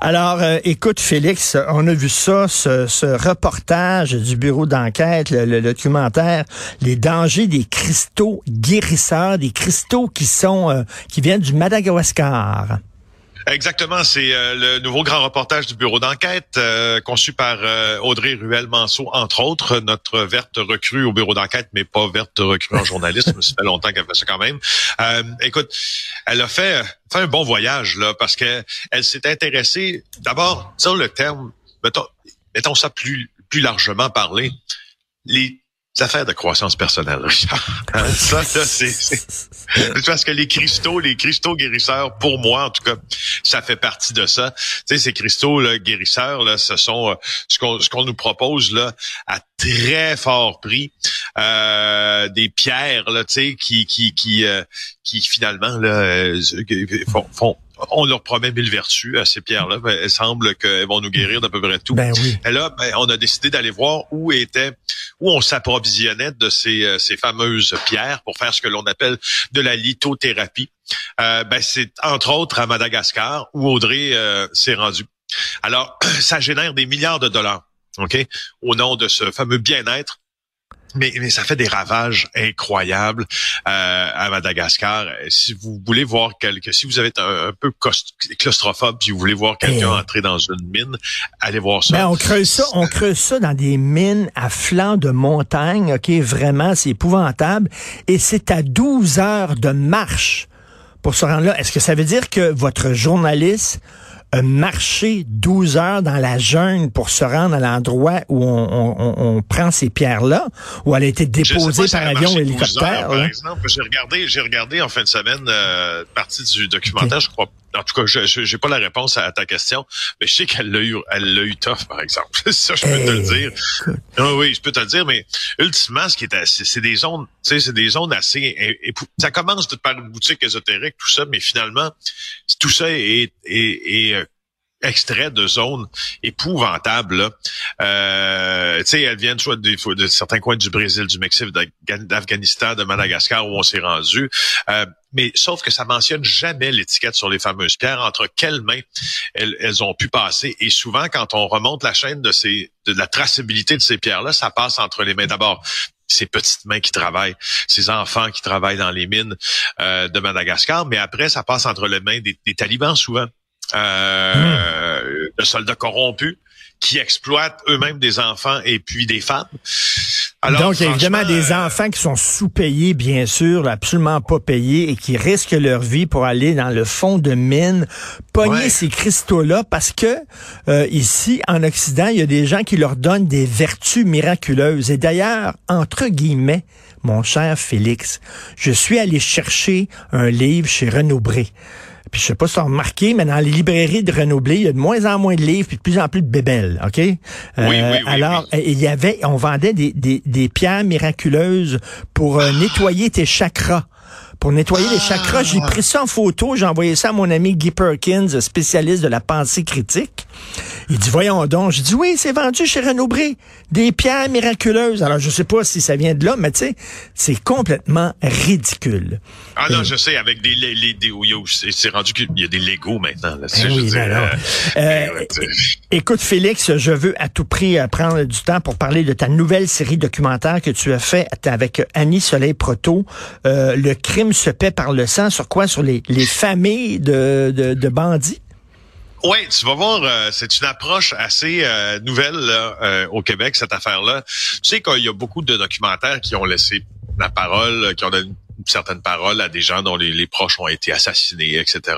Alors, euh, écoute, Félix, on a vu ça, ce, reportage du bureau d'enquête, le, documentaire, les dangers des cristaux guérisseurs, des cristaux qui sont, euh, qui viennent du Madagascar. Exactement, c'est euh, le nouveau grand reportage du bureau d'enquête euh, conçu par euh, Audrey Ruel-Manceau, entre autres, notre verte recrue au bureau d'enquête, mais pas verte recrue en journalisme. ça fait longtemps qu'elle fait ça quand même. écoute, elle a fait, fait un bon voyage là parce que elle s'est intéressée d'abord sur le terme, mettons, mettons ça plus plus largement parlé, les affaires de croissance personnelle, Richard. Hein, ça, c'est, parce que les cristaux, les cristaux guérisseurs, pour moi, en tout cas, ça fait partie de ça. Tu sais, ces cristaux là, guérisseurs, là, ce sont euh, ce qu'on ce qu'on nous propose là à très fort prix, euh, des pierres là, tu sais, qui qui qui euh, qui finalement là font, font on leur promet mille vertus à ces pierres-là. Ben, il semble qu'elles vont nous guérir d'à peu près tout. Ben oui. Et là, ben, on a décidé d'aller voir où était, où on s'approvisionnait de ces, euh, ces fameuses pierres pour faire ce que l'on appelle de la lithothérapie. Euh, ben, c'est entre autres à Madagascar où Audrey euh, s'est rendue. Alors, ça génère des milliards de dollars, ok, au nom de ce fameux bien-être mais, mais, ça fait des ravages incroyables euh, à Madagascar. Si vous voulez voir quelque, si vous avez un, un peu claustrophobe, si vous voulez voir quelqu'un eh. entrer dans une mine, allez voir ça. Ben, on creuse ça, on creuse ça dans des mines à flanc de montagne. Ok, vraiment, c'est épouvantable. Et c'est à 12 heures de marche pour se rendre là. Est-ce que ça veut dire que votre journaliste marcher 12 heures dans la jungle pour se rendre à l'endroit où on, prend ces pierres-là, où elle a été déposée par avion ou hélicoptère. par exemple, j'ai regardé, j'ai regardé en fin de semaine euh, partie du documentaire, je crois en tout cas, je n'ai pas la réponse à, ta question, mais je sais qu'elle l'a eu, elle l'a eu tough, par exemple. ça, je peux te le dire. Ah oui, je peux te le dire, mais ultimement, ce qui est, c'est des zones, tu sais, c'est des zones assez. Ça commence par une boutique ésotérique, tout ça, mais finalement, tout ça est, est, est euh, extrait de zones épouvantables. Euh, tu sais, elles viennent soit de, certains coins du Brésil, du Mexique, d'Afghanistan, de Madagascar où on s'est rendu. Euh, mais sauf que ça mentionne jamais l'étiquette sur les fameuses pierres, entre quelles mains elles, elles, ont pu passer. Et souvent, quand on remonte la chaîne de ces de la traçabilité de ces pierres-là, ça passe entre les mains d'abord ces petites mains qui travaillent, ces enfants qui travaillent dans les mines euh, de Madagascar, mais après, ça passe entre les mains des talibans souvent euh, de soldats corrompus qui exploitent eux-mêmes des enfants et puis des femmes. Alors, Donc, évidemment, des euh, enfants qui sont sous-payés, bien sûr, absolument pas payés et qui risquent leur vie pour aller dans le fond de mine, pogner ces cristaux-là parce que euh, ici, en Occident, il y a des gens qui leur donnent des vertus miraculeuses. Et d'ailleurs, entre guillemets, mon cher Félix, je suis allé chercher un livre chez Renaud Bré. Puis je sais pas si tu as remarqué, mais dans les librairies de Renaud-Blé, il y a de moins en moins de livres, puis de plus en plus de bébelles, OK? oui, oui, oui, alors, il y avait, on vendait des, des, des pierres miraculeuses pour euh, nettoyer tes chakras pour nettoyer les chakras. J'ai pris ça en photo, j'ai envoyé ça à mon ami Guy Perkins, spécialiste de la pensée critique. Il dit, voyons donc. J'ai dit, oui, c'est vendu chez Renaud Bré. Des pierres miraculeuses. Alors, je sais pas si ça vient de là, mais tu sais, c'est complètement ridicule. Ah non, je sais, avec des, les, les des c'est rendu qu'il y a des Legos maintenant. Là, ben oui, euh, euh, écoute, Félix, je veux à tout prix euh, prendre du temps pour parler de ta nouvelle série documentaire que tu as fait avec Annie Soleil Proto, Le crime se paie par le sang. Sur quoi? Sur les, les familles de, de, de bandits? Oui, tu vas voir, euh, c'est une approche assez euh, nouvelle euh, au Québec, cette affaire-là. Tu sais qu'il y a beaucoup de documentaires qui ont laissé la parole, qui ont donné une certaine parole à des gens dont les, proches ont été assassinés, etc.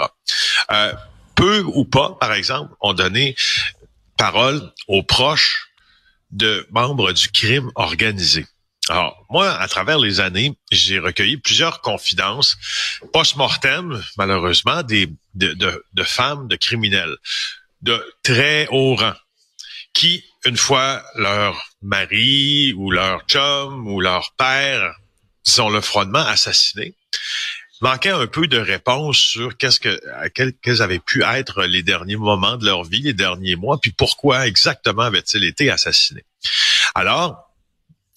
peu ou pas, par exemple, ont donné parole aux proches de membres du crime organisé. Alors, moi, à travers les années, j'ai recueilli plusieurs confidences post-mortem, malheureusement, des, de, femmes, de criminels, de très haut rang, qui, une fois leur mari ou leur chum ou leur père, disons le froidement, assassiné, manquait un peu de réponse sur qu'est-ce que quels, avaient pu être les derniers moments de leur vie, les derniers mois, puis pourquoi exactement avaient-ils été assassinés. Alors,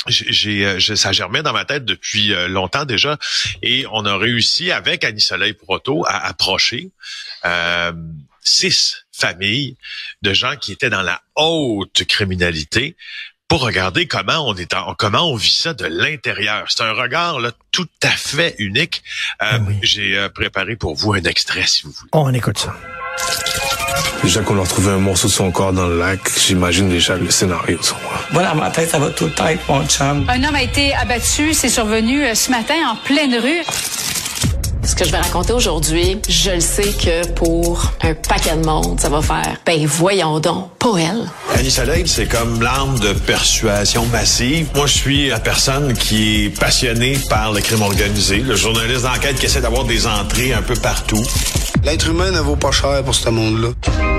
j'ai euh, ça germait dans ma tête depuis euh, longtemps déjà. Et on a réussi avec Annie Soleil Proto à approcher euh, six familles de gens qui étaient dans la haute criminalité pour regarder comment on est en, comment on vit ça de l'intérieur. C'est un regard là tout à fait unique. Euh, ben j'ai euh, préparé pour vous un extrait si vous voulez. On écoute ça. Déjà qu'on a retrouvé un morceau de son corps dans le lac, j'imagine déjà le scénario sur moi. Voilà, ma tête, ça va tout le temps avec mon chum. Un homme a été abattu, c'est survenu euh, ce matin en pleine rue. Ce que je vais raconter aujourd'hui, je le sais que pour un paquet de monde, ça va faire, ben voyons donc, pas elle. Annie Soleil, c'est comme l'arme de persuasion massive. Moi, je suis la personne qui est passionnée par le crime organisé, le journaliste d'enquête qui essaie d'avoir des entrées un peu partout. L'être humain ne vaut pas cher pour ce monde-là.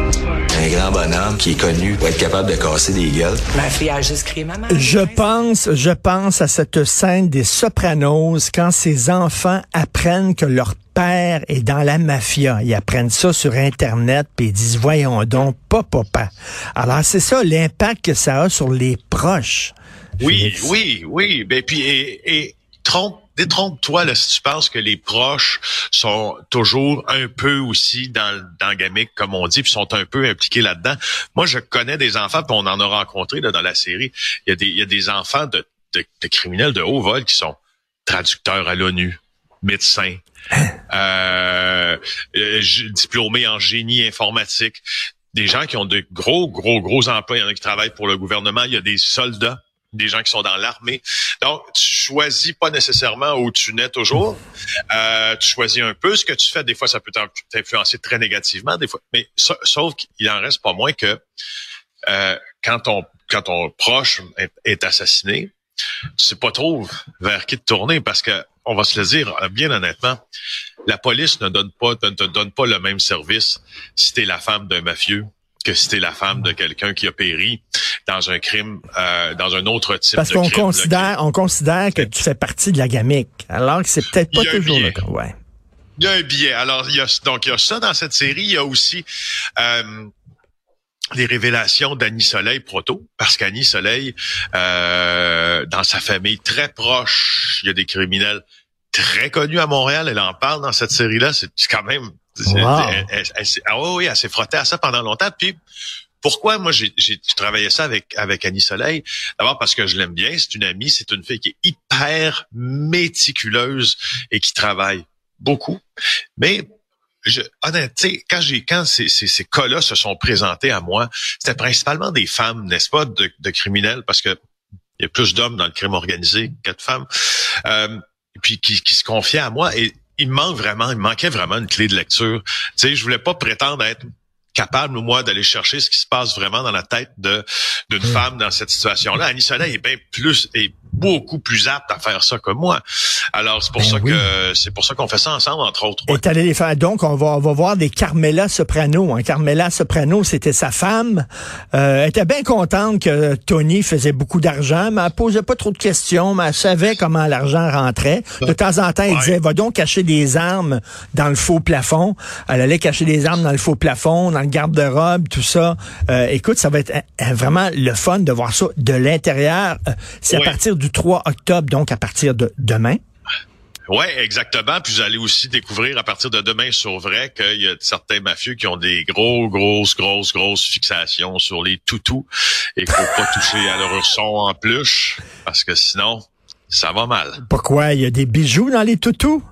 Un grand bonhomme qui est connu pour être capable de casser des gueules. Ma fille a juste crié maman. Je pense, je pense à cette scène des Sopranos quand ces enfants apprennent que leur père est dans la mafia. Ils apprennent ça sur Internet, puis ils disent, voyons donc, pas papa. Alors, c'est ça l'impact que ça a sur les proches. Oui, oui, oui. Ben, puis, et, et trompe détrompe-toi là, si tu penses que les proches sont toujours un peu aussi dans, dans le gamique, comme on dit, puis sont un peu impliqués là-dedans. Moi, je connais des enfants, puis on en a rencontré là, dans la série. Il y a des, il y a des enfants de, de, de criminels de haut vol qui sont traducteurs à l'ONU, médecins, euh, euh diplômés en génie informatique, des gens qui ont de gros, gros, gros emplois. Il y en a qui travaillent pour le gouvernement. Il y a des soldats des gens qui sont dans l'armée. Donc, tu choisis pas nécessairement où tu nais toujours. Euh, tu choisis un peu ce que tu fais. Des fois, ça peut t'influencer très négativement, des fois. Mais sauf qu'il en reste pas moins que euh, quand ton quand ton proche est, assassiné, tu sais pas trop vers qui te tourner parce que on va se le dire bien honnêtement, la police ne donne pas ne te donne pas le même service si tu es la femme d'un mafieux que si t'es la femme de quelqu'un qui a péri dans un crime, euh, dans un autre type Parce de qu'on crime. considère, on considère que tu fais partie de la gamique, alors que c'est peut-être pas toujours le cas. Ouais. Il y a un billet. Alors, il y a, donc, il y a ça dans cette série. Il y a aussi euh, les révélations d'Annie Soleil Proto, parce qu'Annie Soleil, euh, dans sa famille très proche, il y a des criminels très connus à Montréal. Elle en parle dans cette série-là. C'est quand même elle, ah oui, elle s'est frottée à ça pendant longtemps. Puis pourquoi moi j'ai travaillé ça avec avec Annie Soleil? D'abord parce que je l'aime bien, c'est une amie, c'est une fille qui est hyper méticuleuse et qui travaille beaucoup. Mais je, honnêtement, quand j'ai quand ces, ces, ces cas-là se sont présentés à moi, c'était principalement des femmes, n'est-ce pas, de, de, criminels, parce que il y a plus d'hommes dans le crime organisé que de femmes, euh, et puis qui, qui se confiaient à moi. Et il me manque vraiment, il me manquait vraiment une clé de lecture. Tu sais, je voulais pas prétendre être capable, moi, d'aller chercher ce qui se passe vraiment dans la tête de d'une hmm. femme dans cette situation-là. Annie Soleil est bien plus est beaucoup plus apte à faire ça que moi. Alors c'est pour ben ça que c'est pour ça qu'on fait ça ensemble entre autres. Et allé les faire donc on va on va voir des Carmela Soprano. Hein. Carmela Soprano c'était sa femme. Euh, elle était bien contente que Tony faisait beaucoup d'argent, mais elle posait pas trop de questions, mais elle savait comment l'argent rentrait. De temps en temps, elle disait va donc cacher des armes dans le faux plafond. Elle allait cacher des armes dans le faux plafond, dans le garde-robe, tout ça. Euh, écoute, ça va être euh, vraiment le fun de voir ça de l'intérieur. Euh, c'est à partir du 3 octobre, donc à partir de demain. Oui, exactement. Puis vous allez aussi découvrir à partir de demain sur vrai qu'il y a certains mafieux qui ont des gros, grosses, grosses, grosses fixations sur les toutous et qu'il faut pas toucher à leur son en plus parce que sinon, ça va mal. Pourquoi? Il y a des bijoux dans les toutous?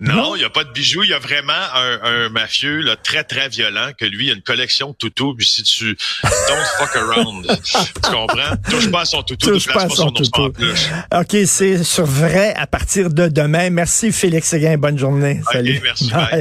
Non, il n'y a pas de bijoux. Il y a vraiment un, un mafieux là, très, très violent que lui, il a une collection de toutous. Puis si tu don't fuck around, tu comprends? Touche pas à son toutou, Touche pas, à son, toutou. OK, c'est sur vrai à partir de demain. Merci Félix Seguin. Bonne journée. Salut. merci. Bye.